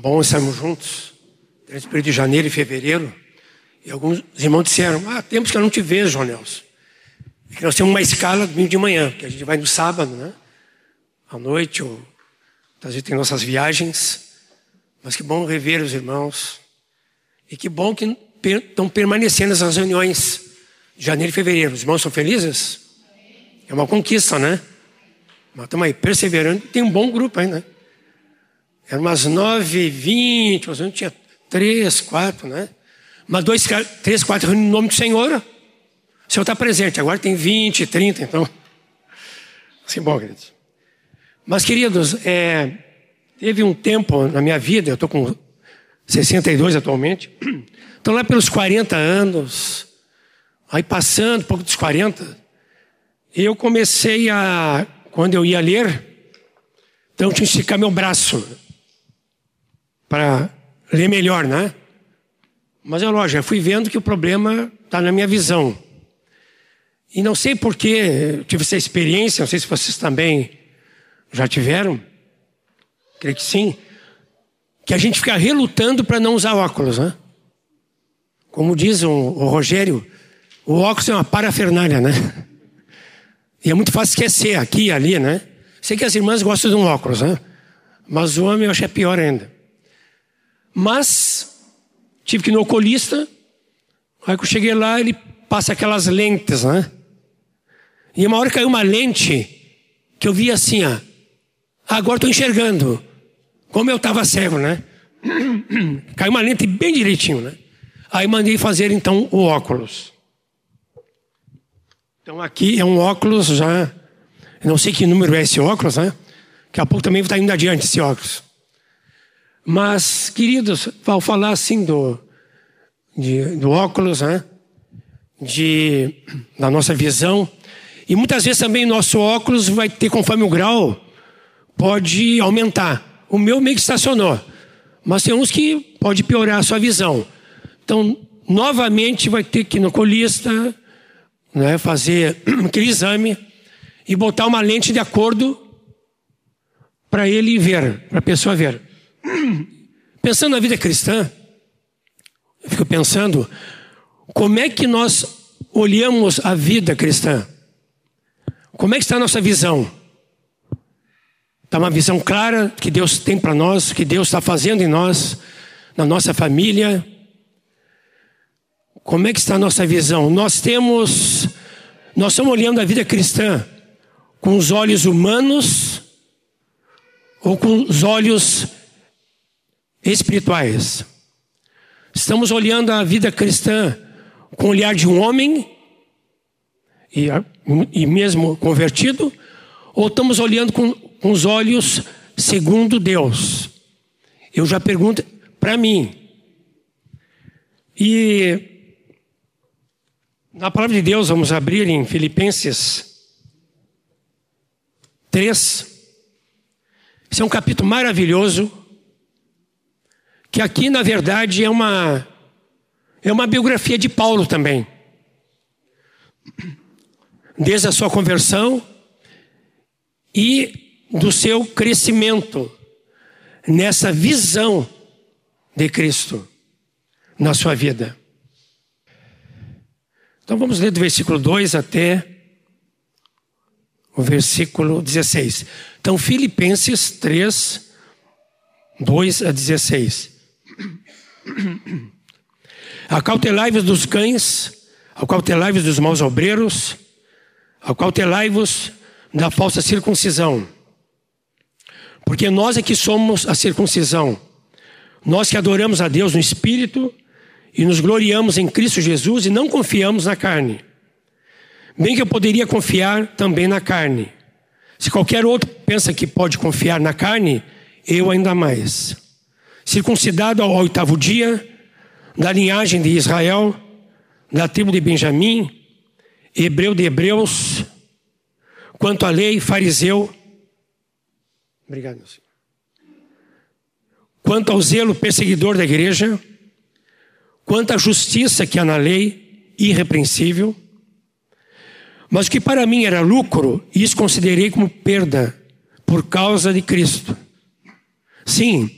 Bom estarmos juntos, nesse período de janeiro e fevereiro. E alguns irmãos disseram: Ah, tempos que eu não te vejo, João Nelson. E que nós temos uma escala domingo de manhã, que a gente vai no sábado, né? À noite, ou às vezes tem nossas viagens. Mas que bom rever os irmãos. E que bom que estão permanecendo essas reuniões de janeiro e fevereiro. Os irmãos são felizes? É uma conquista, né? Mas estamos aí perseverando. Tem um bom grupo ainda. Né? Era umas nove e vinte, mas não tinha três, quatro, né? Mas dois, três, quatro reuniões no nome do Senhor. O Senhor está presente. Agora tem vinte, trinta, então. Assim, bom, queridos. Mas, queridos, é, teve um tempo na minha vida, eu estou com 62 atualmente, então lá pelos 40 anos, aí passando um pouco dos 40, eu comecei a, quando eu ia ler, então eu tinha que esticar meu braço para ler melhor, né? Mas é lógico, eu fui vendo que o problema está na minha visão. E não sei porquê, tive essa experiência, não sei se vocês também já tiveram, creio que sim, que a gente fica relutando para não usar óculos, né? Como diz o, o Rogério, o óculos é uma parafernália, né? E é muito fácil esquecer aqui e ali, né? Sei que as irmãs gostam de um óculos, né? Mas o homem eu acho é pior ainda. Mas tive que ir no oculista. Aí que eu cheguei lá, ele passa aquelas lentes, né? E uma hora caiu uma lente que eu vi assim, ó. Agora estou enxergando. Como eu estava cego, né? caiu uma lente bem direitinho, né? Aí mandei fazer então o óculos. Então aqui é um óculos já. não sei que número é esse óculos, né? Daqui a pouco também está indo adiante esse óculos. Mas, queridos, ao falar assim do, de, do óculos, né? De, da nossa visão, e muitas vezes também nosso óculos vai ter, conforme o grau, pode aumentar. O meu meio que estacionou, mas tem uns que pode piorar a sua visão. Então, novamente vai ter que ir no colista, né, fazer aquele exame e botar uma lente de acordo para ele ver, para a pessoa ver. Pensando na vida cristã, eu fico pensando como é que nós olhamos a vida cristã. Como é que está a nossa visão? Está uma visão clara que Deus tem para nós, que Deus está fazendo em nós, na nossa família. Como é que está a nossa visão? Nós temos, nós estamos olhando a vida cristã com os olhos humanos ou com os olhos espirituais. Estamos olhando a vida cristã com o olhar de um homem e, e mesmo convertido, ou estamos olhando com, com os olhos segundo Deus? Eu já pergunto para mim. E na palavra de Deus, vamos abrir em Filipenses 3. Esse é um capítulo maravilhoso que aqui na verdade é uma é uma biografia de Paulo também. Desde a sua conversão e do seu crescimento nessa visão de Cristo na sua vida. Então vamos ler do versículo 2 até o versículo 16. Então, Filipenses 3, 2 a 16. Acautelai-vos dos cães, acautelai-vos dos maus obreiros, acautelai-vos da falsa circuncisão. Porque nós é que somos a circuncisão. Nós que adoramos a Deus no Espírito e nos gloriamos em Cristo Jesus e não confiamos na carne. Bem que eu poderia confiar também na carne. Se qualquer outro pensa que pode confiar na carne, eu ainda mais circuncidado ao oitavo dia, da linhagem de Israel, da tribo de Benjamim, hebreu de hebreus, quanto à lei, fariseu. Obrigado, meu Senhor. Quanto ao zelo perseguidor da igreja, quanto à justiça que há na lei, irrepreensível. Mas o que para mim era lucro, isso considerei como perda por causa de Cristo. Sim,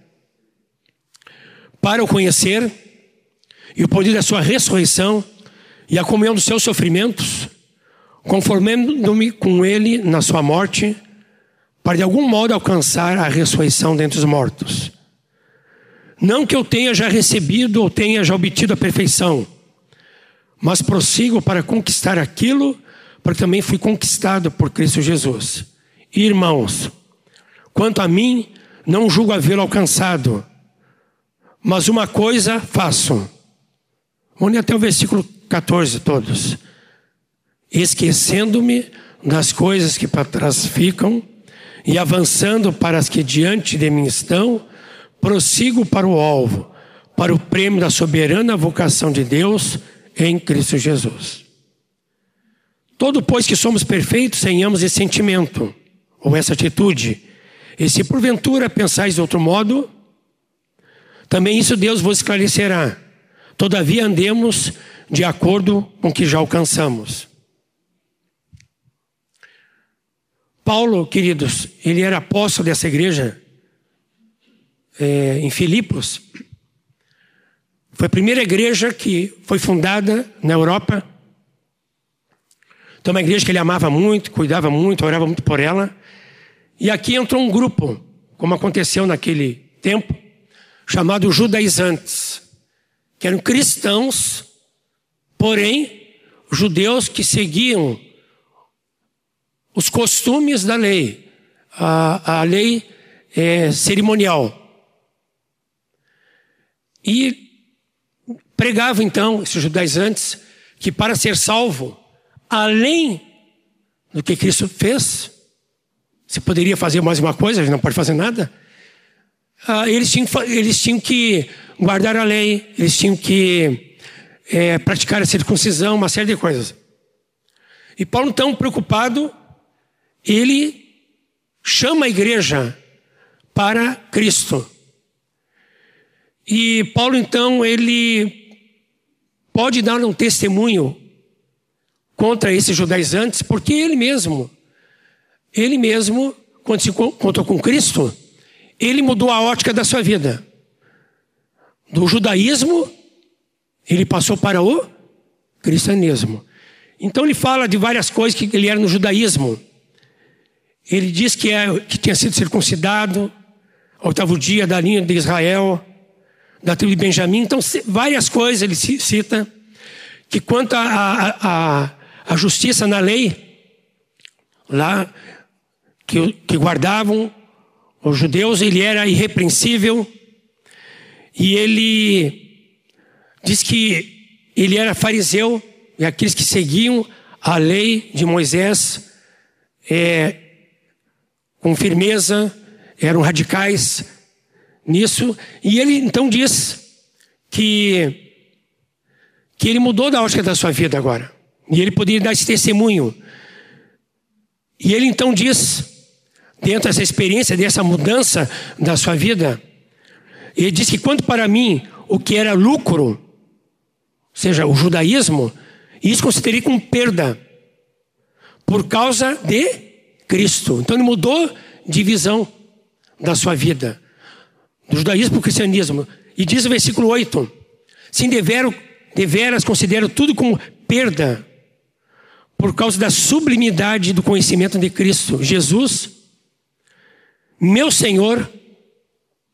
Para o conhecer e o poder da sua ressurreição e a comunhão dos seus sofrimentos, conformando-me com ele na sua morte, para de algum modo alcançar a ressurreição dentre os mortos. Não que eu tenha já recebido ou tenha já obtido a perfeição, mas prossigo para conquistar aquilo, porque também fui conquistado por Cristo Jesus. Irmãos, quanto a mim, não julgo havê-lo alcançado, mas uma coisa faço. Vamos até o versículo 14 todos. Esquecendo-me das coisas que para trás ficam e avançando para as que diante de mim estão, prossigo para o alvo, para o prêmio da soberana vocação de Deus em Cristo Jesus. Todo, pois que somos perfeitos, tenhamos esse sentimento, ou essa atitude. E se porventura pensais de outro modo, também isso Deus vos esclarecerá. Todavia andemos de acordo com o que já alcançamos. Paulo, queridos, ele era apóstolo dessa igreja é, em Filipos. Foi a primeira igreja que foi fundada na Europa. Então, uma igreja que ele amava muito, cuidava muito, orava muito por ela. E aqui entrou um grupo, como aconteceu naquele tempo, chamado judaizantes, que eram cristãos, porém judeus que seguiam os costumes da lei, a, a lei é, cerimonial. E pregava então, esses judaizantes, que para ser salvo, além do que Cristo fez, você poderia fazer mais uma coisa, não pode fazer nada. Ah, eles, tinham, eles tinham que guardar a lei, eles tinham que é, praticar a circuncisão, uma série de coisas. E Paulo, tão preocupado, ele chama a igreja para Cristo. E Paulo, então, ele pode dar um testemunho contra esses judaizantes, porque ele mesmo, ele mesmo, quando se contou com Cristo, ele mudou a ótica da sua vida. Do judaísmo, ele passou para o cristianismo. Então ele fala de várias coisas que ele era no judaísmo. Ele diz que, é, que tinha sido circuncidado, oitavo dia da linha de Israel, da tribo de Benjamim. Então, várias coisas ele cita, que quanto à justiça na lei, lá, que, que guardavam os judeus, ele era irrepreensível, e ele diz que ele era fariseu, e aqueles que seguiam a lei de Moisés, é, com firmeza, eram radicais nisso. E ele então diz que, que ele mudou da ótica da sua vida agora. E ele poderia dar esse testemunho. E ele então diz, dentro dessa experiência, dessa mudança da sua vida, ele diz que quanto para mim o que era lucro, ou seja, o judaísmo, isso considerei como perda, por causa de Cristo. Então ele mudou de visão da sua vida, do judaísmo para o cristianismo. E diz o versículo 8: Sim, deveras considero tudo como perda, por causa da sublimidade do conhecimento de Cristo Jesus, meu Senhor,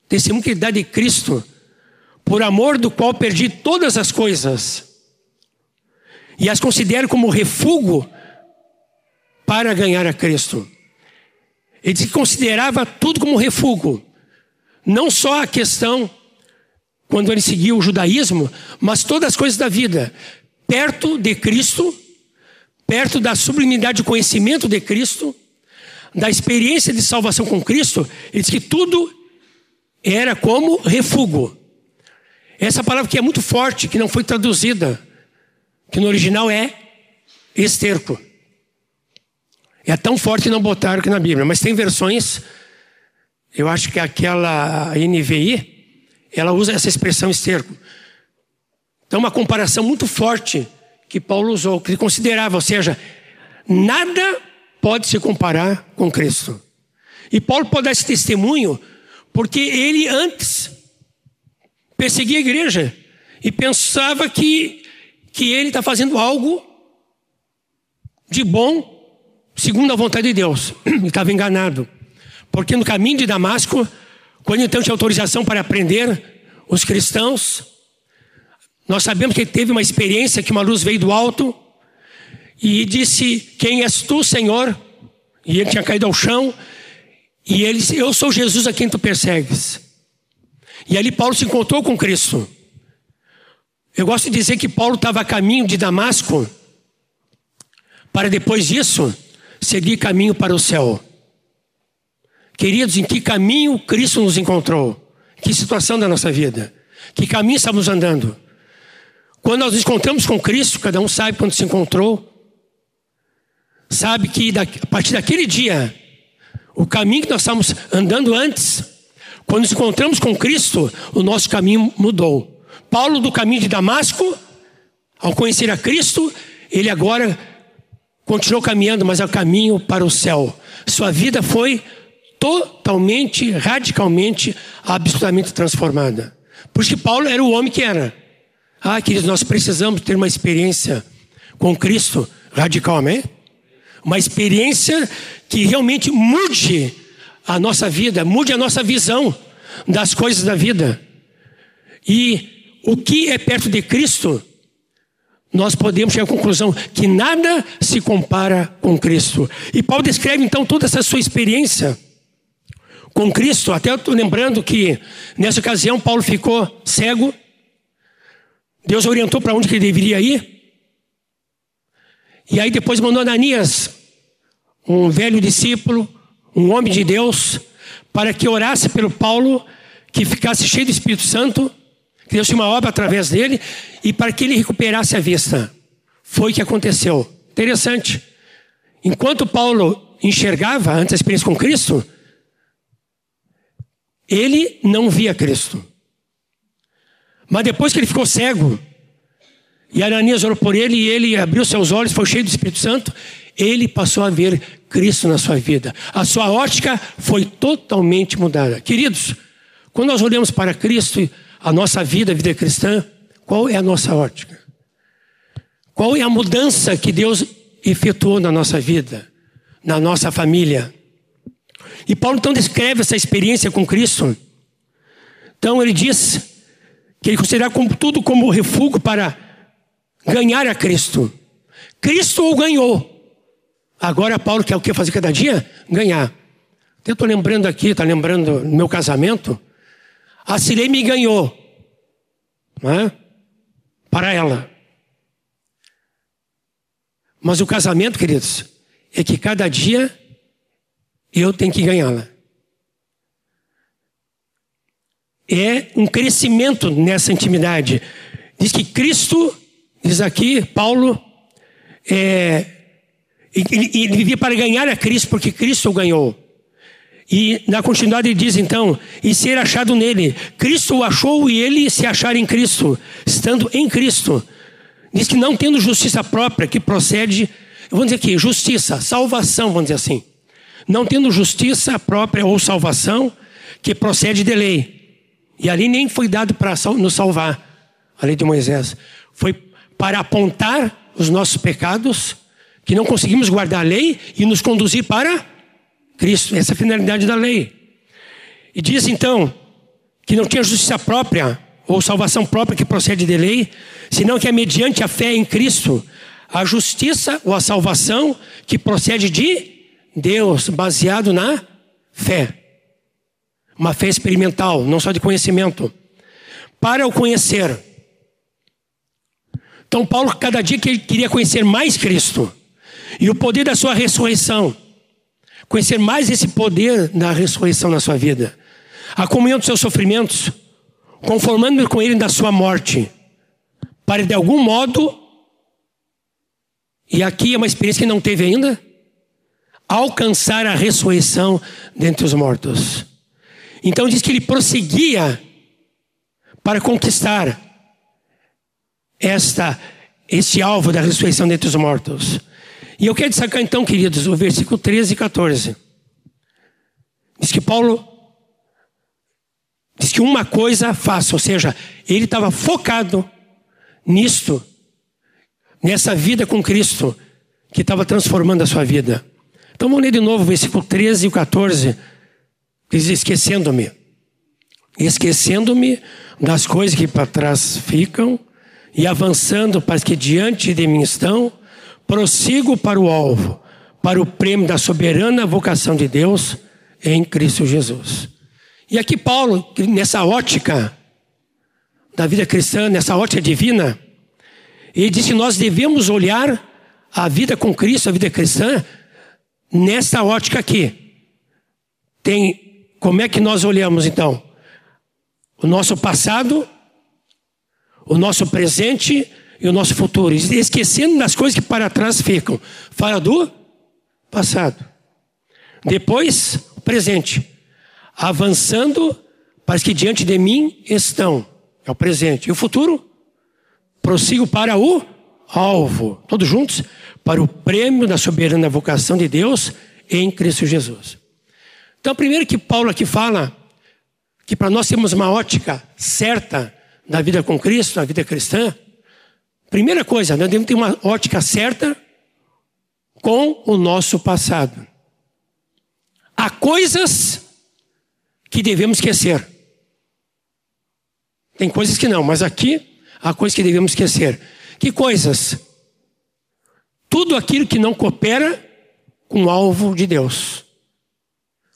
testemunho que dá de Cristo, por amor do qual perdi todas as coisas, e as considero como refúgio para ganhar a Cristo. Ele considerava tudo como refúgio. Não só a questão quando ele seguiu o judaísmo, mas todas as coisas da vida. Perto de Cristo, perto da sublimidade de conhecimento de Cristo, da experiência de salvação com Cristo, ele diz que tudo era como refúgio. Essa palavra que é muito forte, que não foi traduzida, que no original é esterco. É tão forte que não botaram aqui na Bíblia, mas tem versões, eu acho que aquela NVI, ela usa essa expressão esterco. Então, uma comparação muito forte que Paulo usou, que ele considerava, ou seja, nada pode se comparar com Cristo. E Paulo pode dar esse testemunho porque ele antes perseguia a igreja e pensava que, que ele está fazendo algo de bom segundo a vontade de Deus. Ele estava enganado. Porque no caminho de Damasco, quando então tinha autorização para prender os cristãos, nós sabemos que ele teve uma experiência que uma luz veio do alto e disse: Quem és tu, Senhor? E ele tinha caído ao chão. E ele disse: Eu sou Jesus a quem tu persegues. E ali Paulo se encontrou com Cristo. Eu gosto de dizer que Paulo estava a caminho de Damasco para depois disso seguir caminho para o céu. Queridos, em que caminho Cristo nos encontrou? Que situação da nossa vida? Que caminho estamos andando? Quando nós nos encontramos com Cristo, cada um sabe quando se encontrou, sabe que a partir daquele dia, o caminho que nós estávamos andando antes, quando nos encontramos com Cristo, o nosso caminho mudou. Paulo, do caminho de Damasco, ao conhecer a Cristo, ele agora continuou caminhando, mas é o caminho para o céu. Sua vida foi totalmente, radicalmente, absolutamente transformada. Por isso que Paulo era o homem que era. Ah, queridos, nós precisamos ter uma experiência com Cristo radical, amém? Uma experiência que realmente mude a nossa vida, mude a nossa visão das coisas da vida. E o que é perto de Cristo, nós podemos chegar à conclusão que nada se compara com Cristo. E Paulo descreve então toda essa sua experiência com Cristo. Até eu estou lembrando que nessa ocasião Paulo ficou cego Deus orientou para onde que ele deveria ir. E aí depois mandou Ananias, um velho discípulo, um homem de Deus, para que orasse pelo Paulo, que ficasse cheio do Espírito Santo, que Deus uma obra através dele, e para que ele recuperasse a vista. Foi o que aconteceu. Interessante. Enquanto Paulo enxergava antes a experiência com Cristo, ele não via Cristo. Mas depois que ele ficou cego, e Ananias orou por ele, e ele abriu seus olhos, foi cheio do Espírito Santo, ele passou a ver Cristo na sua vida. A sua ótica foi totalmente mudada. Queridos, quando nós olhamos para Cristo, a nossa vida, a vida cristã, qual é a nossa ótica? Qual é a mudança que Deus efetuou na nossa vida, na nossa família? E Paulo então descreve essa experiência com Cristo. Então ele diz que ele considerava como, tudo como refúgio para ganhar a Cristo. Cristo o ganhou. Agora Paulo quer o que fazer cada dia? Ganhar. Eu estou lembrando aqui, está lembrando no meu casamento. A Cirei me ganhou. Não é? Para ela. Mas o casamento, queridos, é que cada dia eu tenho que ganhá-la. é um crescimento nessa intimidade. Diz que Cristo, diz aqui, Paulo, é, ele, ele vivia para ganhar a Cristo, porque Cristo o ganhou. E na continuidade ele diz então, e ser achado nele. Cristo o achou e ele se achar em Cristo, estando em Cristo. Diz que não tendo justiça própria, que procede, vamos dizer aqui, justiça, salvação, vamos dizer assim. Não tendo justiça própria ou salvação, que procede de lei e ali nem foi dado para nos salvar, a lei de Moisés. Foi para apontar os nossos pecados, que não conseguimos guardar a lei e nos conduzir para Cristo. Essa é a finalidade da lei. E diz então que não tinha justiça própria ou salvação própria que procede de lei, senão que é mediante a fé em Cristo a justiça ou a salvação que procede de Deus, baseado na fé. Uma fé experimental, não só de conhecimento. Para o conhecer. Então, Paulo, cada dia que ele queria conhecer mais Cristo e o poder da sua ressurreição, conhecer mais esse poder da ressurreição na sua vida, a comunhão dos seus sofrimentos, conformando-me com ele na sua morte, para de algum modo, e aqui é uma experiência que não teve ainda, alcançar a ressurreição dentre os mortos. Então diz que ele prosseguia para conquistar esta esse alvo da ressurreição dentre os mortos. E eu quero destacar então, queridos, o versículo 13 e 14. Diz que Paulo diz que uma coisa faça, ou seja, ele estava focado nisto, nessa vida com Cristo, que estava transformando a sua vida. Então vamos ler de novo o versículo 13 e 14. Diz: Esquecendo-me, esquecendo-me das coisas que para trás ficam e avançando para que diante de mim estão, prossigo para o alvo, para o prêmio da soberana vocação de Deus em Cristo Jesus. E aqui Paulo, nessa ótica da vida cristã, nessa ótica divina, ele diz que nós devemos olhar a vida com Cristo, a vida cristã, nessa ótica aqui. Tem como é que nós olhamos então? O nosso passado, o nosso presente e o nosso futuro, esquecendo das coisas que para trás ficam. Fala do passado. Depois, presente. Avançando para que diante de mim estão. É o presente. E o futuro? Prossigo para o alvo. Todos juntos? Para o prêmio da soberana vocação de Deus em Cristo Jesus. Então, primeiro que Paulo aqui fala que para nós termos uma ótica certa na vida com Cristo, na vida cristã, primeira coisa, nós devemos ter uma ótica certa com o nosso passado. Há coisas que devemos esquecer. Tem coisas que não, mas aqui há coisas que devemos esquecer. Que coisas? Tudo aquilo que não coopera com o alvo de Deus,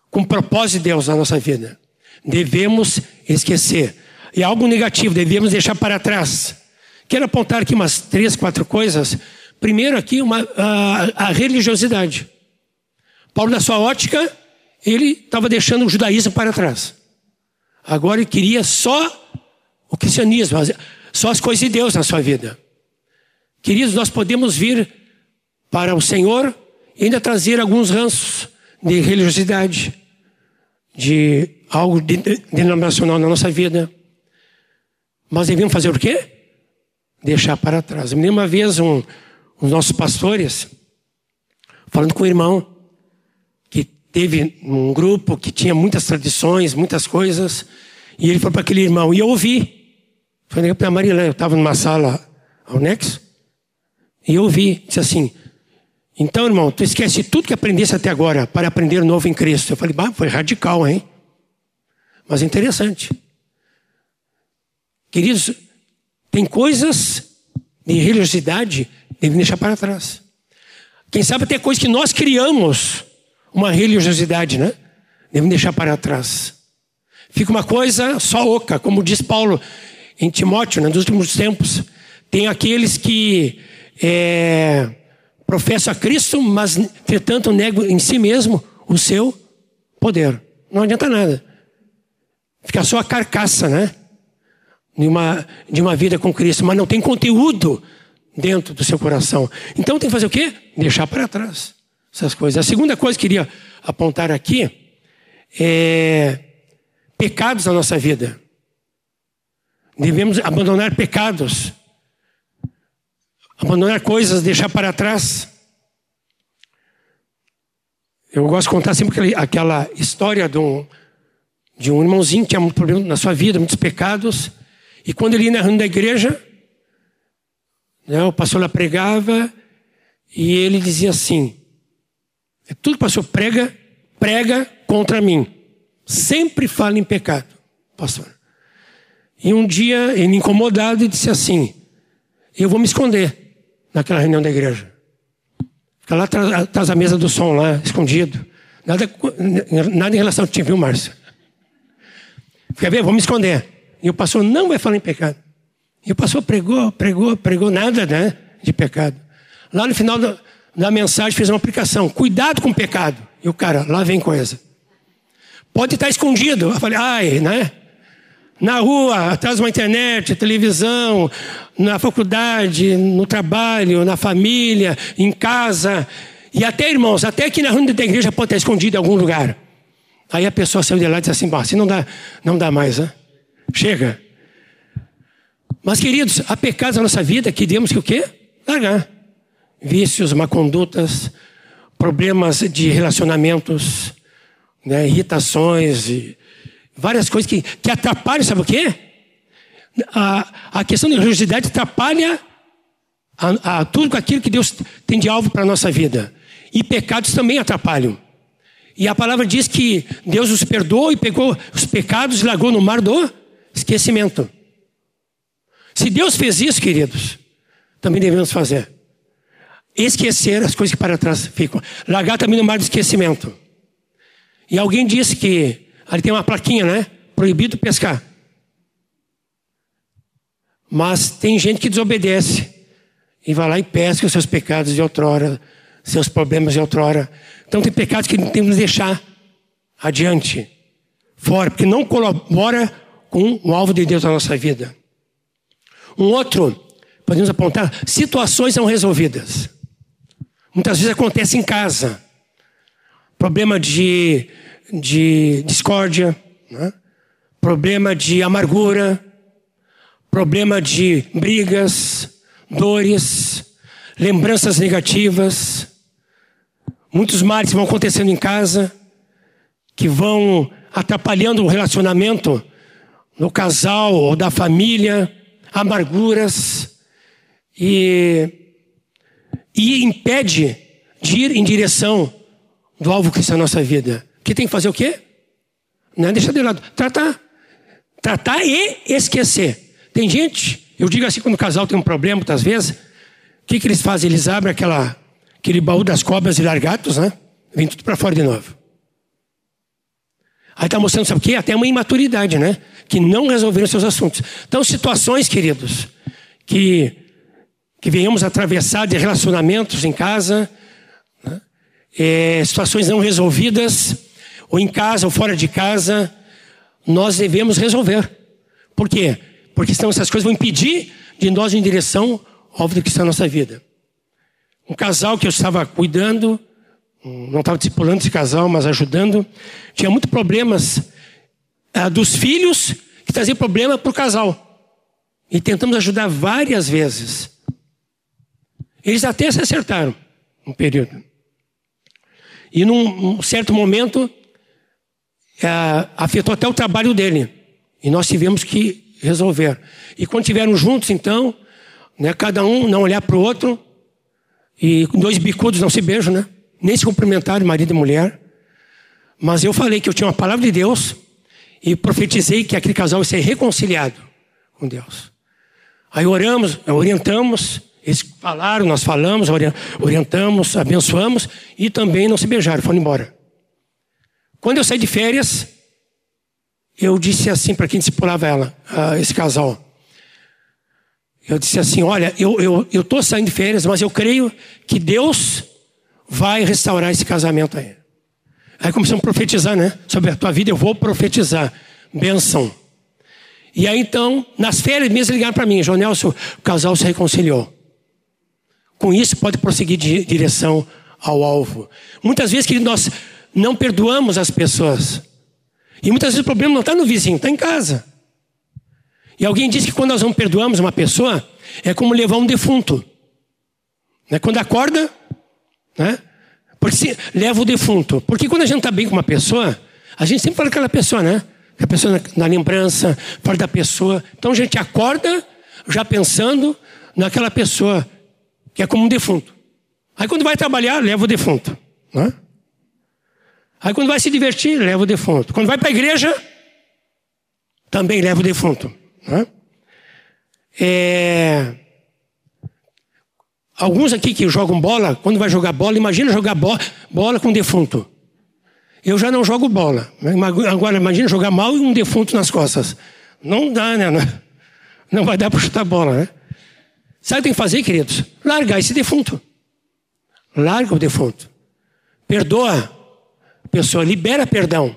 com o propósito de Deus na nossa vida. Devemos esquecer e algo negativo devemos deixar para trás. Quero apontar aqui umas três, quatro coisas. Primeiro aqui uma, a, a religiosidade. Paulo, na sua ótica, ele estava deixando o judaísmo para trás. Agora ele queria só o cristianismo, só as coisas de Deus na sua vida. Queridos, nós podemos vir para o Senhor e ainda trazer alguns ranços de religiosidade, de algo denominacional na nossa vida. Mas devemos fazer o quê? Deixar para trás. Eu me lembro uma vez um, um dos nossos pastores, falando com um irmão, que teve um grupo que tinha muitas tradições, muitas coisas, e ele falou para aquele irmão, e eu ouvi. Falei para a Marilã, eu estava numa sala ao Nexo, e eu ouvi, disse assim, então, irmão, tu esquece tudo que aprendesse até agora para aprender novo em Cristo. Eu falei, bah, foi radical, hein? Mas interessante. Queridos, tem coisas de religiosidade que devem deixar para trás. Quem sabe até coisas que nós criamos uma religiosidade, né? Devem deixar para trás. Fica uma coisa só oca, como diz Paulo em Timóteo, né, nos últimos tempos. Tem aqueles que é, professam a Cristo, mas, entretanto, negam em si mesmo o seu poder. Não adianta nada. Fica só a carcaça, né? De uma, de uma vida com Cristo, mas não tem conteúdo dentro do seu coração. Então tem que fazer o quê? Deixar para trás essas coisas. A segunda coisa que eu queria apontar aqui é pecados na nossa vida. Devemos abandonar pecados, abandonar coisas, deixar para trás. Eu gosto de contar sempre aquela história de um, de um irmãozinho que tinha muito problema na sua vida, muitos pecados. E quando ele ia na reunião da igreja, né, o pastor lá pregava e ele dizia assim: é tudo que o pastor prega, prega contra mim. Sempre fala em pecado, pastor. E um dia, ele incomodado, disse assim: Eu vou me esconder naquela reunião da igreja. Fica lá atrás da mesa do som, lá, escondido. Nada, nada em relação a ti, viu, Márcio? Fica bem, vou me esconder. E o pastor não vai falar em pecado. E o pastor pregou, pregou, pregou nada né, de pecado. Lá no final da, da mensagem fez uma aplicação. Cuidado com o pecado. E o cara, lá vem coisa. Pode estar escondido. Eu falei, ai, né? na rua, atrás de uma internet, televisão, na faculdade, no trabalho, na família, em casa. E até, irmãos, até aqui na rua da igreja pode estar escondido em algum lugar. Aí a pessoa saiu de lá e disse assim, assim não dá, não dá mais, né? Chega. Mas, queridos, há pecados na nossa vida que temos que o quê? Largar. Vícios, má condutas, problemas de relacionamentos, né, irritações, várias coisas que, que atrapalham, sabe o quê? A, a questão da religiosidade atrapalha a, a, tudo aquilo que Deus tem de alvo para a nossa vida. E pecados também atrapalham. E a palavra diz que Deus os perdoou e pegou os pecados e largou no mar do esquecimento. Se Deus fez isso, queridos, também devemos fazer. Esquecer as coisas que para trás ficam. Largar também no mar do esquecimento. E alguém disse que ali tem uma plaquinha, né? Proibido pescar. Mas tem gente que desobedece e vai lá e pesca os seus pecados de outrora, seus problemas de outrora. Então tem pecados que temos que deixar adiante, fora, porque não colabora com o alvo de Deus na nossa vida. Um outro, podemos apontar, situações não resolvidas. Muitas vezes acontece em casa. Problema de de discórdia, né? problema de amargura, problema de brigas, dores, lembranças negativas, muitos males vão acontecendo em casa, que vão atrapalhando o relacionamento no casal ou da família, amarguras, e, e impede de ir em direção do alvo que está na nossa vida que tem que fazer o quê? Não é deixar de lado. Tratar. Tratar e esquecer. Tem gente, eu digo assim, quando o casal tem um problema, muitas vezes, o que, que eles fazem? Eles abrem aquela, aquele baú das cobras e largatos, né? Vem tudo para fora de novo. Aí está mostrando, sabe o quê? Até uma imaturidade, né? Que não resolveram seus assuntos. Então, situações, queridos, que, que venhamos atravessar de relacionamentos em casa, né? é, situações não resolvidas, ou em casa ou fora de casa, nós devemos resolver. Por quê? Porque senão essas coisas vão impedir de nós em direção ao que está na nossa vida. Um casal que eu estava cuidando, não estava discipulando esse casal, mas ajudando, tinha muitos problemas ah, dos filhos que traziam problema para o casal. E tentamos ajudar várias vezes. Eles até se acertaram um período. E num certo momento, é, afetou até o trabalho dele. E nós tivemos que resolver. E quando estiveram juntos, então, né, cada um não olhar para o outro, e dois bicudos não se beijam, né? Nem se cumprimentaram, marido e mulher. Mas eu falei que eu tinha uma palavra de Deus e profetizei que aquele casal ia ser reconciliado com Deus. Aí oramos, orientamos, eles falaram, nós falamos, orientamos, abençoamos e também não se beijaram, foram embora. Quando eu saí de férias, eu disse assim para quem discipulava ela, esse casal. Eu disse assim: Olha, eu estou eu saindo de férias, mas eu creio que Deus vai restaurar esse casamento aí. Aí começamos a profetizar, né? Sobre a tua vida, eu vou profetizar. Benção. E aí então, nas férias mesmo, ligaram para mim: João Nelson, o casal se reconciliou. Com isso, pode prosseguir de direção ao alvo. Muitas vezes, querido, nós não perdoamos as pessoas. E muitas vezes o problema não está no vizinho, está em casa. E alguém disse que quando nós não perdoamos uma pessoa, é como levar um defunto. Né? Quando acorda, né? Porque se, leva o defunto. Porque quando a gente está bem com uma pessoa, a gente sempre fala daquela pessoa, né? A pessoa na, na lembrança, fala da pessoa. Então a gente acorda já pensando naquela pessoa que é como um defunto. Aí quando vai trabalhar, leva o defunto. Né? Aí quando vai se divertir, leva o defunto. Quando vai para a igreja, também leva o defunto. Né? É... Alguns aqui que jogam bola, quando vai jogar bola, imagina jogar bola, bola com defunto. Eu já não jogo bola. Agora imagina jogar mal e um defunto nas costas. Não dá, né? Não vai dar para chutar bola, né? Sabe o que tem que fazer, queridos? Largar esse defunto. Larga o defunto. Perdoa pessoa, libera perdão.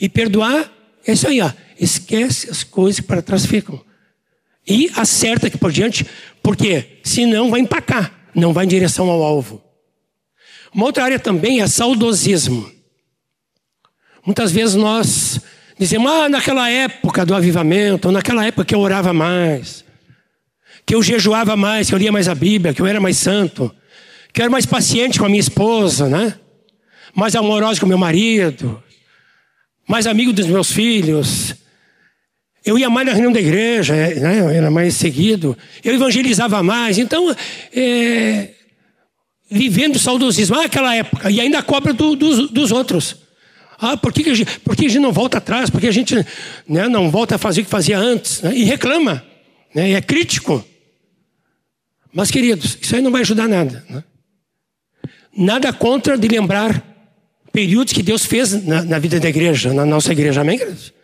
E perdoar É isso aí, ó. Esquece as coisas que para trás ficam. E acerta aqui por diante, porque senão vai empacar, não vai em direção ao alvo. Uma outra área também é saudosismo. Muitas vezes nós dizemos, ah, naquela época do avivamento, ou naquela época que eu orava mais, que eu jejuava mais, que eu lia mais a Bíblia, que eu era mais santo, que eu era mais paciente com a minha esposa, né? Mais amoroso com o meu marido, mais amigo dos meus filhos. Eu ia mais na reunião da igreja, né? eu era mais seguido. Eu evangelizava mais. Então, é, vivendo saudosismo. Ah, aquela época. E ainda cobra do, dos, dos outros. Ah, por que, que, a gente, por que a gente não volta atrás? Por que a gente né, não volta a fazer o que fazia antes? Né? E reclama. Né? E é crítico. Mas, queridos, isso aí não vai ajudar nada. Né? Nada contra de lembrar períodos que Deus fez na, na, vida da igreja, na nossa igreja. Amém, queridos?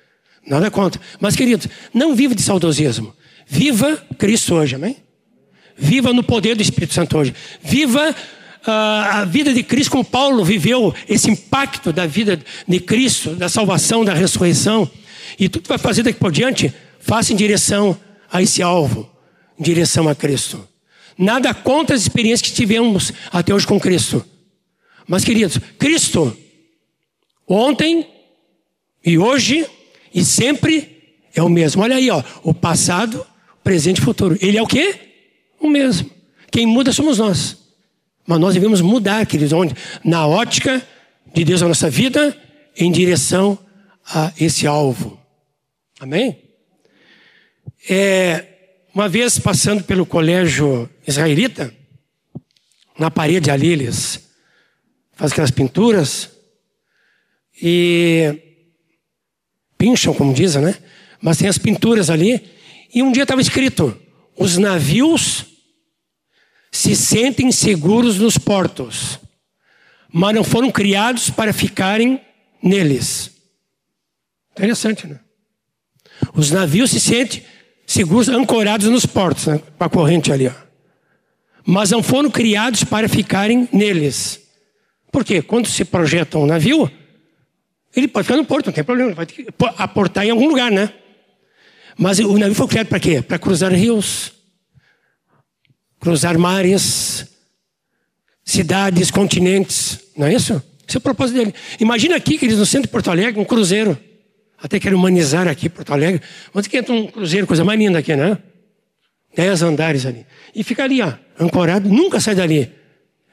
Nada contra. Mas, queridos, não viva de saudosismo. Viva Cristo hoje, amém? Viva no poder do Espírito Santo hoje. Viva a vida de Cristo, como Paulo viveu esse impacto da vida de Cristo, da salvação, da ressurreição. E tudo que vai fazer daqui por diante, faça em direção a esse alvo, em direção a Cristo. Nada contra as experiências que tivemos até hoje com Cristo. Mas, queridos, Cristo, ontem e hoje e sempre é o mesmo. Olha aí, ó, o passado, presente e futuro. Ele é o quê? O mesmo. Quem muda somos nós. Mas nós devemos mudar, queridos, onde? Na ótica de Deus na nossa vida, em direção a esse alvo. Amém? É, uma vez passando pelo colégio israelita, na parede ali eles fazem aquelas pinturas e pincham, como dizem, né? Mas tem as pinturas ali. E um dia estava escrito: os navios se sentem seguros nos portos, mas não foram criados para ficarem neles. Interessante, né? Os navios se sentem seguros, ancorados nos portos, né? com a corrente ali, ó. mas não foram criados para ficarem neles. Por quê? Quando se projeta um navio, ele pode ficar no porto, não tem problema, ele vai ter que aportar em algum lugar, né? Mas o navio foi criado para quê? Para cruzar rios, cruzar mares, cidades, continentes, não é isso? Esse é o propósito dele. Imagina aqui, queridos, no centro de Porto Alegre, um cruzeiro. Até quero humanizar aqui Porto Alegre. Onde que entra um cruzeiro, coisa mais linda aqui, né? Dez andares ali. E fica ali, ó, ancorado, nunca sai dali.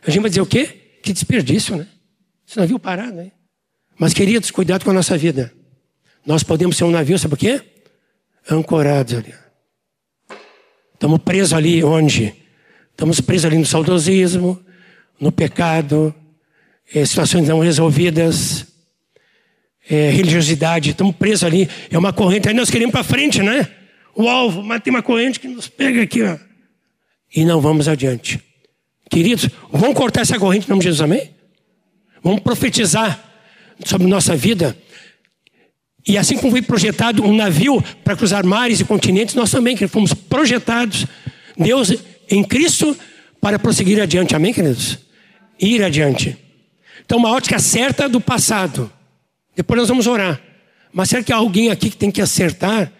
A gente vai dizer o quê? Que desperdício, né? Esse navio parado, né? Mas, queridos, cuidado com a nossa vida. Nós podemos ser um navio, sabe por quê? Ancorados ali. Estamos presos ali onde? Estamos presos ali no saudosismo, no pecado, é, situações não resolvidas, é, religiosidade, estamos presos ali. É uma corrente, aí nós queremos para frente, né? O alvo, mas tem uma corrente que nos pega aqui, ó. E não vamos adiante. Queridos, vamos cortar essa corrente em nome de Jesus, amém? Vamos profetizar sobre nossa vida. E assim como foi projetado um navio para cruzar mares e continentes, nós também, que fomos projetados. Deus em Cristo para prosseguir adiante. Amém, queridos? Ir adiante. Então, uma ótica certa do passado. Depois nós vamos orar. Mas será que há alguém aqui que tem que acertar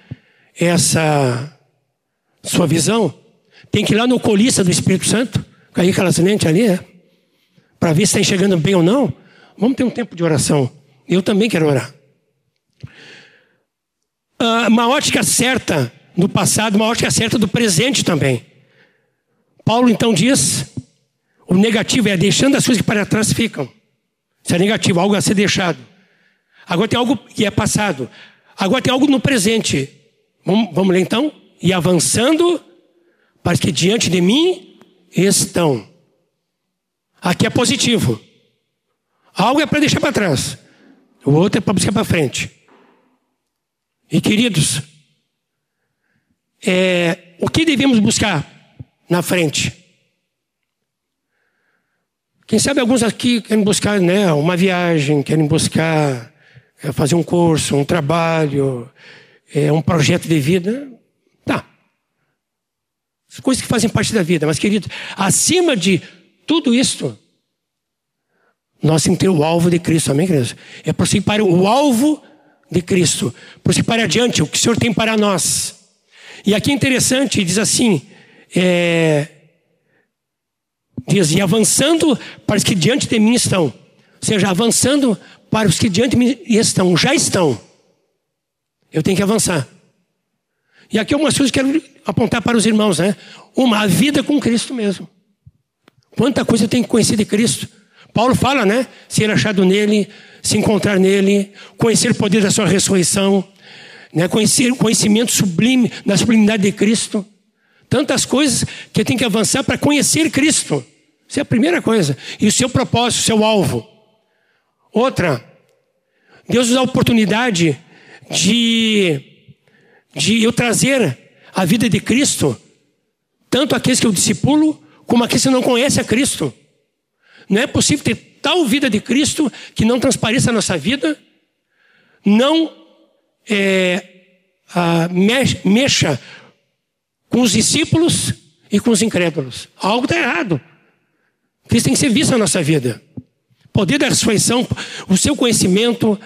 essa sua visão? Tem que ir lá no colista do Espírito Santo, cair aquelas lentes ali, é? Para ver se está enxergando bem ou não. Vamos ter um tempo de oração. Eu também quero orar. Uh, uma ótica certa do passado, uma ótica certa do presente também. Paulo então diz: o negativo é deixando as coisas que para trás ficam. Isso é negativo, algo a ser deixado. Agora tem algo que é passado. Agora tem algo no presente. Vamos, vamos ler então? E avançando, para que diante de mim estão. Aqui é positivo. Algo é para deixar para trás. O outro é para buscar para frente. E queridos, é, o que devemos buscar? na frente. Quem sabe alguns aqui querem buscar né, uma viagem, querem buscar é, fazer um curso, um trabalho, é, um projeto de vida. Tá. As coisas que fazem parte da vida. Mas, querido, acima de tudo isso, nós temos que ter o alvo de Cristo, amém, queridos? É prosseguir para o alvo de Cristo, prosseguir adiante, o que o Senhor tem para nós. E aqui é interessante, diz assim, é, diz, e avançando para os que diante de mim estão. Ou seja, avançando para os que diante de mim estão, já estão. Eu tenho que avançar. E aqui algumas coisas que eu quero apontar para os irmãos, né? Uma, a vida com Cristo mesmo. Quanta coisa eu tenho que conhecer de Cristo. Paulo fala, né? Ser achado nele, se encontrar nele, conhecer o poder da sua ressurreição, né? conhecer o conhecimento sublime da sublimidade de Cristo. Tantas coisas que tenho que avançar para conhecer Cristo. Isso é a primeira coisa. E o seu propósito, o seu alvo. Outra, Deus nos dá a oportunidade de, de eu trazer a vida de Cristo, tanto aqueles que eu discipulo, como aqueles que não conhecem a Cristo. Não é possível ter tal vida de Cristo que não transpareça a nossa vida, não é, a, mexa com os discípulos e com os incrédulos. Algo está errado. Cristo tem que ser visto na nossa vida. O poder da ressurreição, o seu conhecimento,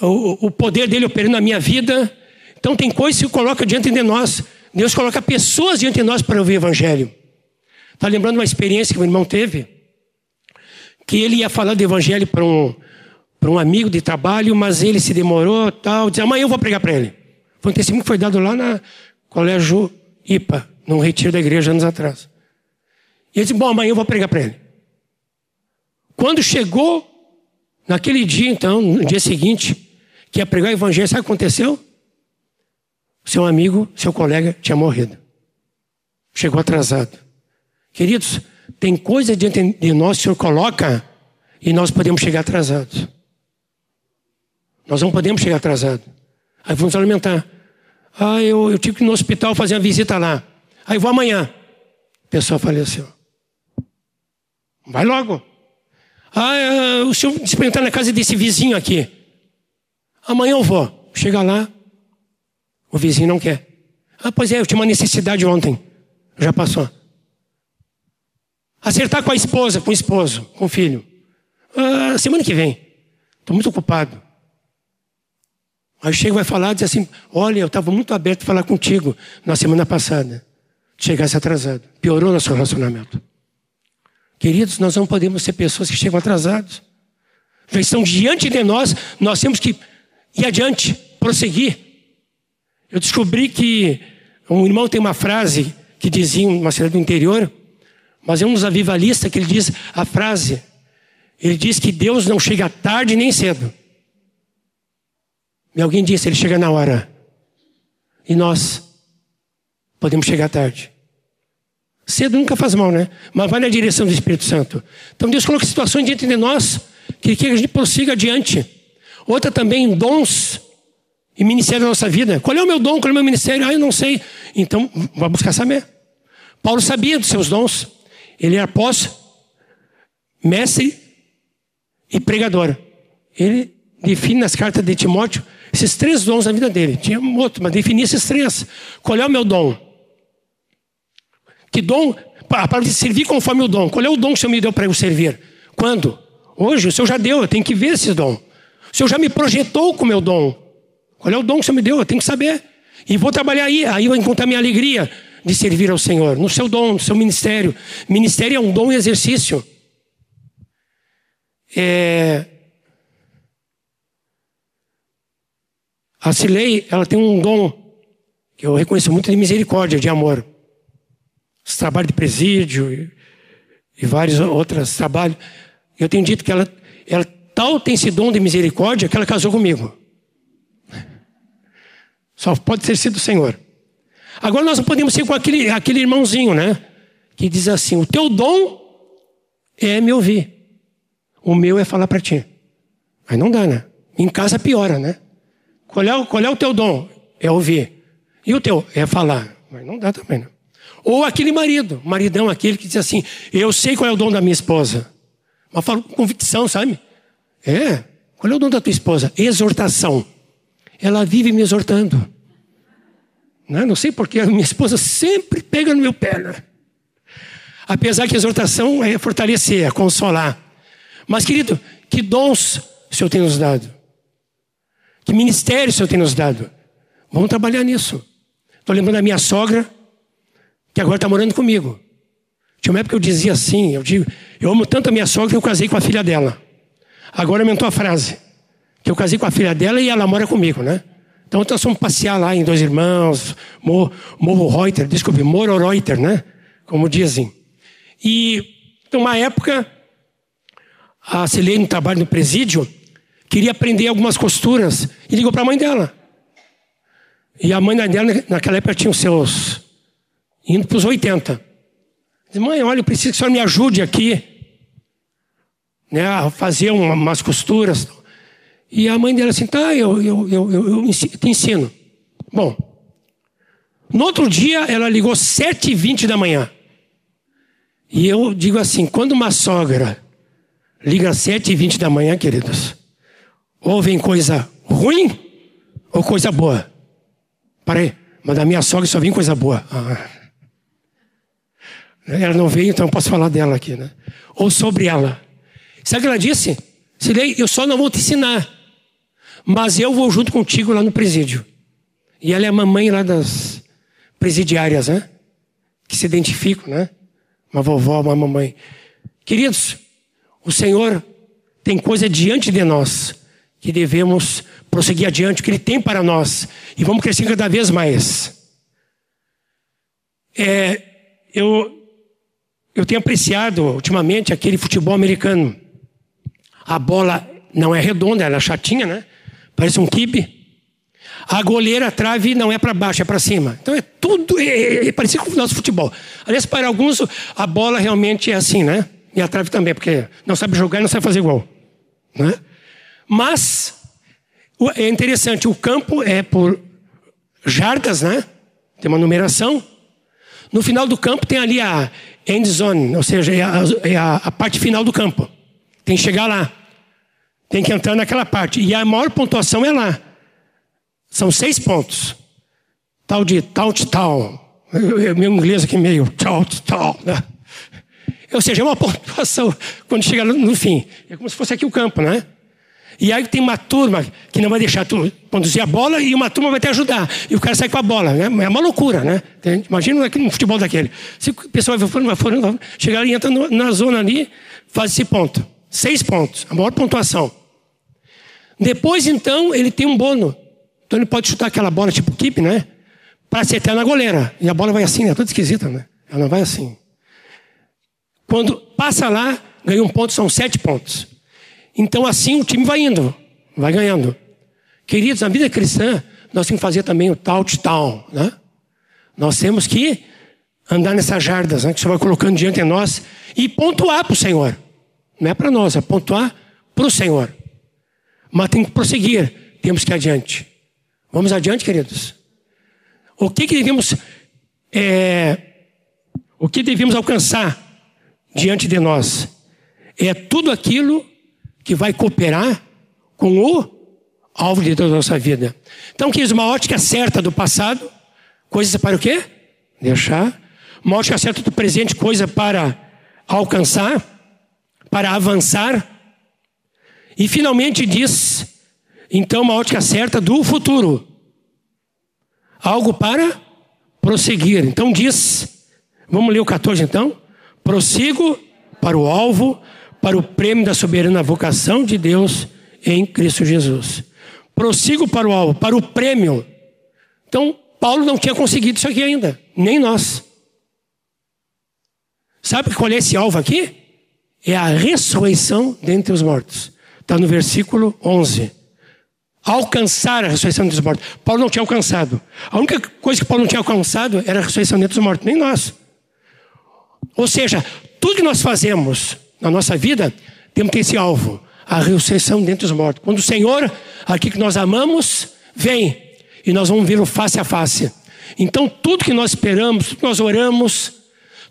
o, o poder dele operando na minha vida. Então tem coisas que coloca diante de nós. Deus coloca pessoas diante de nós para ouvir o evangelho. Está lembrando uma experiência que o irmão teve? Que ele ia falar do evangelho para um, um amigo de trabalho, mas ele se demorou, tal, disse, amanhã eu vou pregar para ele. Foi um testemunho que foi dado lá na Colégio IPA, num retiro da igreja anos atrás. E ele disse, bom, amanhã eu vou pregar para ele. Quando chegou, naquele dia então, no dia seguinte, que ia pregar o evangelho, sabe o que aconteceu? Seu amigo, seu colega tinha morrido. Chegou atrasado. Queridos, tem coisa diante de nós que o Senhor coloca e nós podemos chegar atrasados. Nós não podemos chegar atrasados. Aí vamos alimentar. Ah, eu, eu tive que ir no hospital fazer uma visita lá. Aí vou amanhã. A pessoa faleceu. Vai logo. Ah, é, o senhor experimentar na casa desse vizinho aqui. Amanhã eu vou. Chega lá, o vizinho não quer. Ah, pois é, eu tinha uma necessidade ontem. Já passou. Acertar com a esposa, com o esposo, com o filho. Ah, semana que vem. Estou muito ocupado. Aí chega vai falar, diz assim: Olha, eu estava muito aberto a falar contigo na semana passada. Chegasse atrasado. Piorou nosso relacionamento. Queridos, nós não podemos ser pessoas que chegam atrasados. Já estão diante de nós, nós temos que ir adiante, prosseguir. Eu descobri que um irmão tem uma frase que dizia em uma cidade do interior mas é um dos avivalistas que ele diz a frase. Ele diz que Deus não chega tarde nem cedo. E alguém disse, ele chega na hora. E nós podemos chegar tarde. Cedo nunca faz mal, né? Mas vai na direção do Espírito Santo. Então Deus coloca situações diante de nós que que a gente prossiga adiante. Outra também, dons e ministério da nossa vida. Qual é o meu dom? Qual é o meu ministério? Ah, eu não sei. Então, vamos buscar saber. Paulo sabia dos seus dons. Ele era apóstolo, mestre e pregador. Ele define nas cartas de Timóteo esses três dons na vida dele. Tinha outro, mas definia esses três. Qual é o meu dom? Que dom? A palavra de servir conforme o dom. Qual é o dom que o Senhor me deu para eu servir? Quando? Hoje, o Senhor já deu, eu tenho que ver esses dons. O Senhor já me projetou com o meu dom. Qual é o dom que o Senhor me deu? Eu tenho que saber. E vou trabalhar aí, aí eu vou encontrar minha alegria de servir ao Senhor, no seu dom, no seu ministério. Ministério é um dom e exercício. É... A Cilei, ela tem um dom que eu reconheço muito de misericórdia, de amor. Os trabalhos de presídio e, e vários outros trabalhos. Eu tenho dito que ela, ela tal tem esse dom de misericórdia que ela casou comigo. Só pode ter sido o Senhor. Agora nós podemos ser com aquele, aquele irmãozinho, né? Que diz assim: o teu dom é me ouvir, o meu é falar para ti. Aí não dá, né? Em casa piora, né? Qual é, qual é o teu dom? É ouvir. E o teu? É falar. Mas não dá também, não. Ou aquele marido, maridão, aquele que diz assim: Eu sei qual é o dom da minha esposa. Mas falo com convicção, sabe? É. Qual é o dom da tua esposa? Exortação. Ela vive me exortando. Não, né? não sei porque a minha esposa sempre pega no meu pé. Né? Apesar que a exortação é fortalecer, é consolar. Mas, querido, que dons o Senhor tem nos dado? Que ministério o Senhor tem nos dado? Vamos trabalhar nisso. Estou lembrando da minha sogra, que agora está morando comigo. Tinha uma época que eu dizia assim, eu digo, eu amo tanto a minha sogra que eu casei com a filha dela. Agora aumentou a frase, que eu casei com a filha dela e ela mora comigo, né? Então nós fomos passear lá em Dois Irmãos, Morro Reuter, desculpe, Moro Reuter, né? Como dizem. E, então, uma época, a Celene, no trabalho no presídio, queria aprender algumas costuras e ligou para a mãe dela. E a mãe dela, naquela época, tinha os seus. indo para os 80. Diz, mãe, olha, eu preciso que a senhora me ajude aqui. Né, a fazer umas costuras. E a mãe dela assim, tá, eu, eu, eu, eu, te ensino. Bom, no outro dia ela ligou 7h20 da manhã. E eu digo assim, quando uma sogra liga às 7h20 da manhã, queridos, ou vem coisa ruim ou coisa boa. Parei, mas da minha sogra só vem coisa boa. Ah. Ela não veio, então eu posso falar dela aqui, né? Ou sobre ela. Sabe o que ela disse? Eu só não vou te ensinar, mas eu vou junto contigo lá no presídio. E ela é a mamãe lá das presidiárias, né? Que se identificam, né? Uma vovó, uma mamãe. Queridos, o Senhor tem coisa diante de nós que devemos prosseguir adiante, o que Ele tem para nós. E vamos crescer cada vez mais. É, eu, eu tenho apreciado ultimamente aquele futebol americano. A bola não é redonda, ela é chatinha, né? Parece um kibe. A goleira, a trave não é para baixo, é para cima. Então é tudo, é, é, é parecido com o nosso futebol. Aliás, para alguns, a bola realmente é assim, né? E a trave também, porque não sabe jogar e não sabe fazer gol. Né? Mas é interessante, o campo é por jardas, né? Tem uma numeração. No final do campo tem ali a end zone, ou seja, é a, é a, a parte final do campo. Tem que chegar lá. Tem que entrar naquela parte. E a maior pontuação é lá. São seis pontos. Tal de touchdown. Meu inglês aqui meio touchdown, né? Ou seja, é uma pontuação quando chega no fim. É como se fosse aqui o campo, né? E aí tem uma turma que não vai deixar tu conduzir a bola e uma turma vai te ajudar. E o cara sai com a bola. Né? É uma loucura, né? Imagina um futebol daquele. Se o pessoal vai fora, vai fora, chegar e entra na zona ali, faz esse ponto. Seis pontos, a maior pontuação. Depois, então, ele tem um bônus. Então ele pode chutar aquela bola tipo keep, né? Para acertar na goleira. E a bola vai assim, né? Toda esquisita, né? Ela não vai assim. Quando passa lá, ganha um ponto, são sete pontos. Então assim o time vai indo, vai ganhando. Queridos, na vida cristã, nós temos que fazer também o touchdown, né? Nós temos que andar nessas jardas, né, que o Senhor vai colocando diante de nós e pontuar para o Senhor. Não é para nós, é pontuar para o Senhor. Mas tem que prosseguir, temos que ir adiante. Vamos adiante, queridos. O que, que devemos, é, o que devemos alcançar diante de nós? É tudo aquilo que vai cooperar com o alvo de Deus da nossa vida. Então, quis uma ótica certa do passado, coisas para o quê? Deixar. Uma ótica certa do presente, coisa para alcançar, para avançar. E finalmente diz, então, uma ótica certa do futuro. Algo para prosseguir. Então diz, vamos ler o 14 então? Prossigo para o alvo para o prêmio da soberana vocação de Deus em Cristo Jesus. Prossigo para o alvo, para o prêmio. Então, Paulo não tinha conseguido isso aqui ainda, nem nós. Sabe qual é esse alvo aqui? É a ressurreição dentre os mortos. Está no versículo 11. Alcançar a ressurreição dos mortos. Paulo não tinha alcançado. A única coisa que Paulo não tinha alcançado era a ressurreição dentre os mortos, nem nós. Ou seja, tudo que nós fazemos na nossa vida, temos que ter esse alvo, a ressurreição dentre os mortos. Quando o Senhor, aqui que nós amamos, vem e nós vamos vê-lo face a face. Então, tudo que nós esperamos, tudo que nós oramos,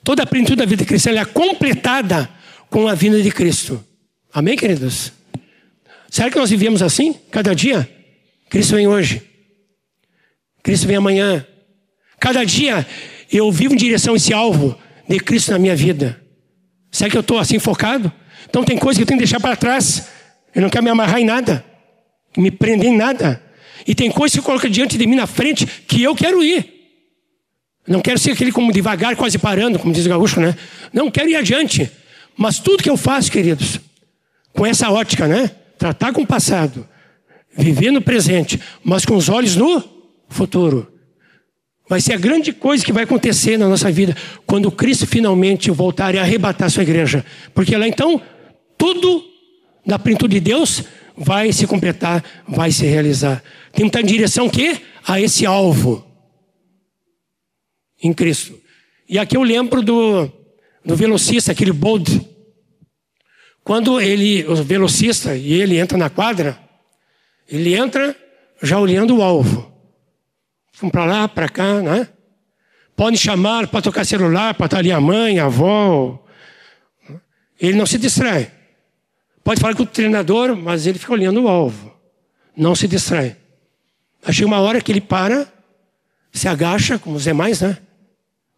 toda a plenitude da vida cristã é completada com a vinda de Cristo. Amém, queridos? Será que nós vivemos assim, cada dia? Cristo vem hoje. Cristo vem amanhã. Cada dia eu vivo em direção a esse alvo de Cristo na minha vida. Será que eu estou assim focado? Então tem coisa que eu tenho que deixar para trás. Eu não quero me amarrar em nada. me prendem em nada. E tem coisa que coloca diante de mim na frente que eu quero ir. Não quero ser aquele como devagar, quase parando, como diz o gaúcho, né? Não quero ir adiante. Mas tudo que eu faço, queridos, com essa ótica, né? Tratar com o passado, viver no presente, mas com os olhos no futuro. Vai ser a grande coisa que vai acontecer na nossa vida quando Cristo finalmente voltar e arrebatar sua igreja. Porque lá então, tudo na plenitude de Deus vai se completar, vai se realizar. Tem que estar em direção que? A esse alvo. Em Cristo. E aqui eu lembro do, do velocista, aquele Bold. Quando ele, o velocista, e ele entra na quadra, ele entra já olhando o alvo. Vamos para lá, para cá, né? Pode chamar para tocar celular, para estar ali a mãe, a avó. Ele não se distrai. Pode falar com o treinador, mas ele fica olhando o alvo. Não se distrai. Achei uma hora que ele para, se agacha, como os demais, né?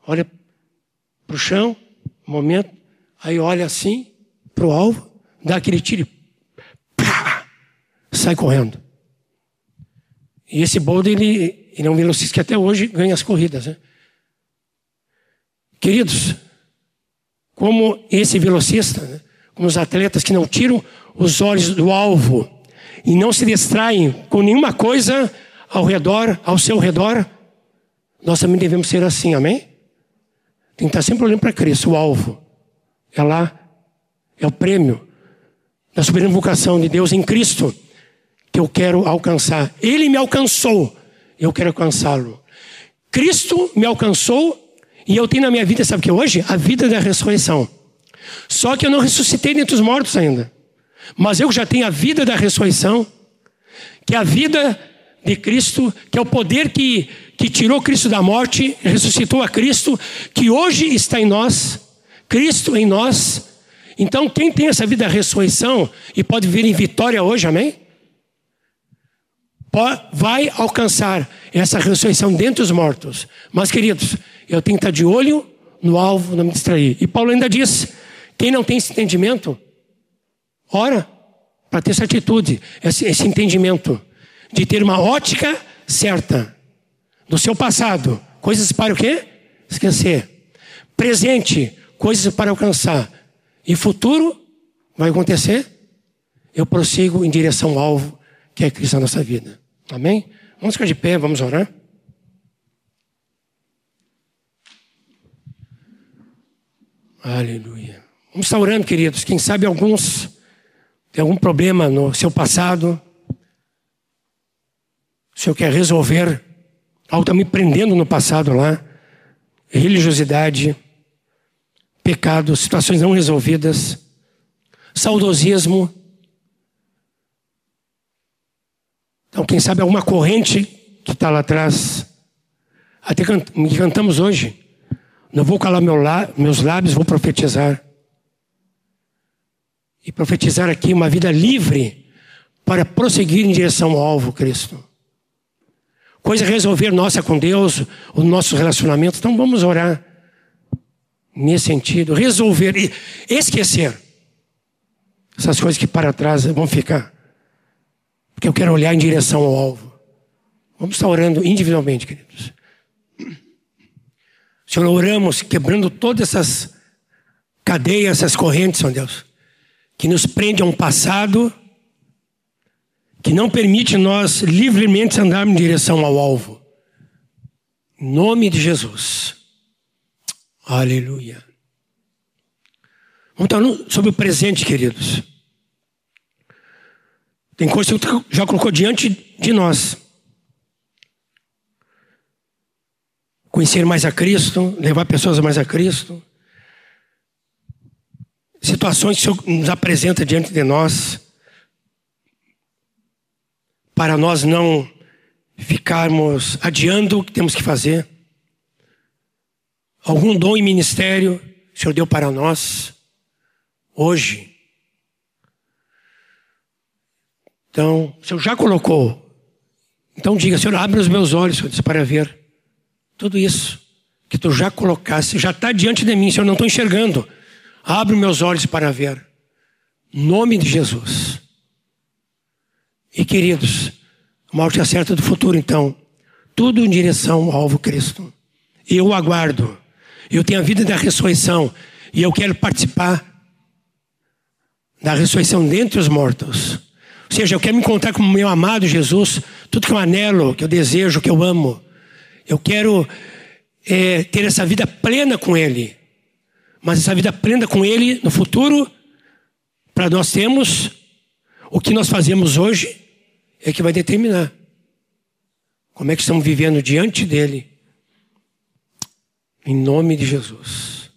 Olha para o chão, momento, aí olha assim para o alvo, dá aquele tiro pá, sai correndo. E esse Boulder, ele, ele é um velocista que até hoje ganha as corridas. Né? Queridos, como esse velocista, né? como os atletas que não tiram os olhos do alvo e não se distraem com nenhuma coisa ao redor, ao seu redor, nós também devemos ser assim, amém? Tem que estar sempre olhando para Cristo, o alvo. É lá, é o prêmio da soberana vocação de Deus em Cristo que eu quero alcançar. Ele me alcançou, eu quero alcançá-lo. Cristo me alcançou e eu tenho na minha vida, sabe o que hoje? A vida da ressurreição. Só que eu não ressuscitei dentre os mortos ainda. Mas eu já tenho a vida da ressurreição, que é a vida de Cristo, que é o poder que, que tirou Cristo da morte, ressuscitou a Cristo, que hoje está em nós, Cristo em nós. Então, quem tem essa vida da ressurreição e pode vir em vitória hoje, amém? vai alcançar essa ressurreição dentre os mortos. Mas, queridos, eu tenho que estar de olho no alvo, não me distrair. E Paulo ainda diz: quem não tem esse entendimento, ora para ter essa atitude, esse, esse entendimento, de ter uma ótica certa do seu passado. Coisas para o quê? Esquecer. Presente, coisas para alcançar. E futuro, vai acontecer? Eu prossigo em direção ao alvo, que é Cristo na nossa vida. Amém? Vamos ficar de pé, vamos orar. Aleluia. Vamos estar orando, queridos. Quem sabe alguns têm algum problema no seu passado. O Senhor quer resolver algo está me prendendo no passado lá. Religiosidade, pecado, situações não resolvidas, saudosismo Então, quem sabe alguma corrente que está lá atrás. Até cant cantamos hoje. Não vou calar meu meus lábios, vou profetizar. E profetizar aqui uma vida livre para prosseguir em direção ao alvo, Cristo. Coisa resolver nossa com Deus, o nosso relacionamento. Então vamos orar nesse sentido. Resolver e esquecer essas coisas que para trás vão ficar. Porque eu quero olhar em direção ao alvo. Vamos estar orando individualmente, queridos. Senhor, oramos quebrando todas essas cadeias, essas correntes, Senhor Deus, que nos prende a um passado que não permite nós livremente andarmos em direção ao alvo. Em nome de Jesus. Aleluia. Vamos estar sobre o presente, queridos. Tem coisa que já colocou diante de nós. Conhecer mais a Cristo, levar pessoas mais a Cristo. Situações que o Senhor nos apresenta diante de nós. Para nós não ficarmos adiando o que temos que fazer. Algum dom e ministério o Senhor deu para nós hoje. Então, o Senhor já colocou. Então diga, Senhor, abre os meus olhos Senhor, para ver tudo isso que tu já colocaste, já está diante de mim, Senhor, não estou enxergando. Abre meus olhos para ver. Nome de Jesus. E queridos, morte é certa do futuro, então, tudo em direção ao alvo Cristo. Eu aguardo. Eu tenho a vida da ressurreição e eu quero participar da ressurreição dentre os mortos. Ou seja, eu quero me encontrar com o meu amado Jesus, tudo que eu anelo, que eu desejo, que eu amo. Eu quero é, ter essa vida plena com Ele. Mas essa vida plena com Ele no futuro, para nós termos o que nós fazemos hoje, é que vai determinar como é que estamos vivendo diante dEle. Em nome de Jesus.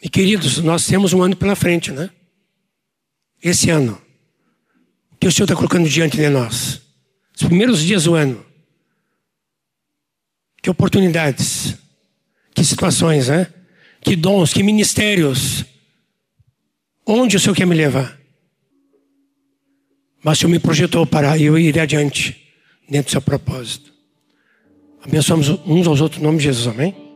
E queridos, nós temos um ano pela frente, né? Esse ano. O que o Senhor está colocando diante de nós? Os primeiros dias do ano. Que oportunidades, que situações, né? Que dons, que ministérios. Onde o Senhor quer me levar? Mas o Senhor me projetou para eu ir adiante, dentro do seu propósito. Abençoamos uns aos outros em nome de Jesus, amém?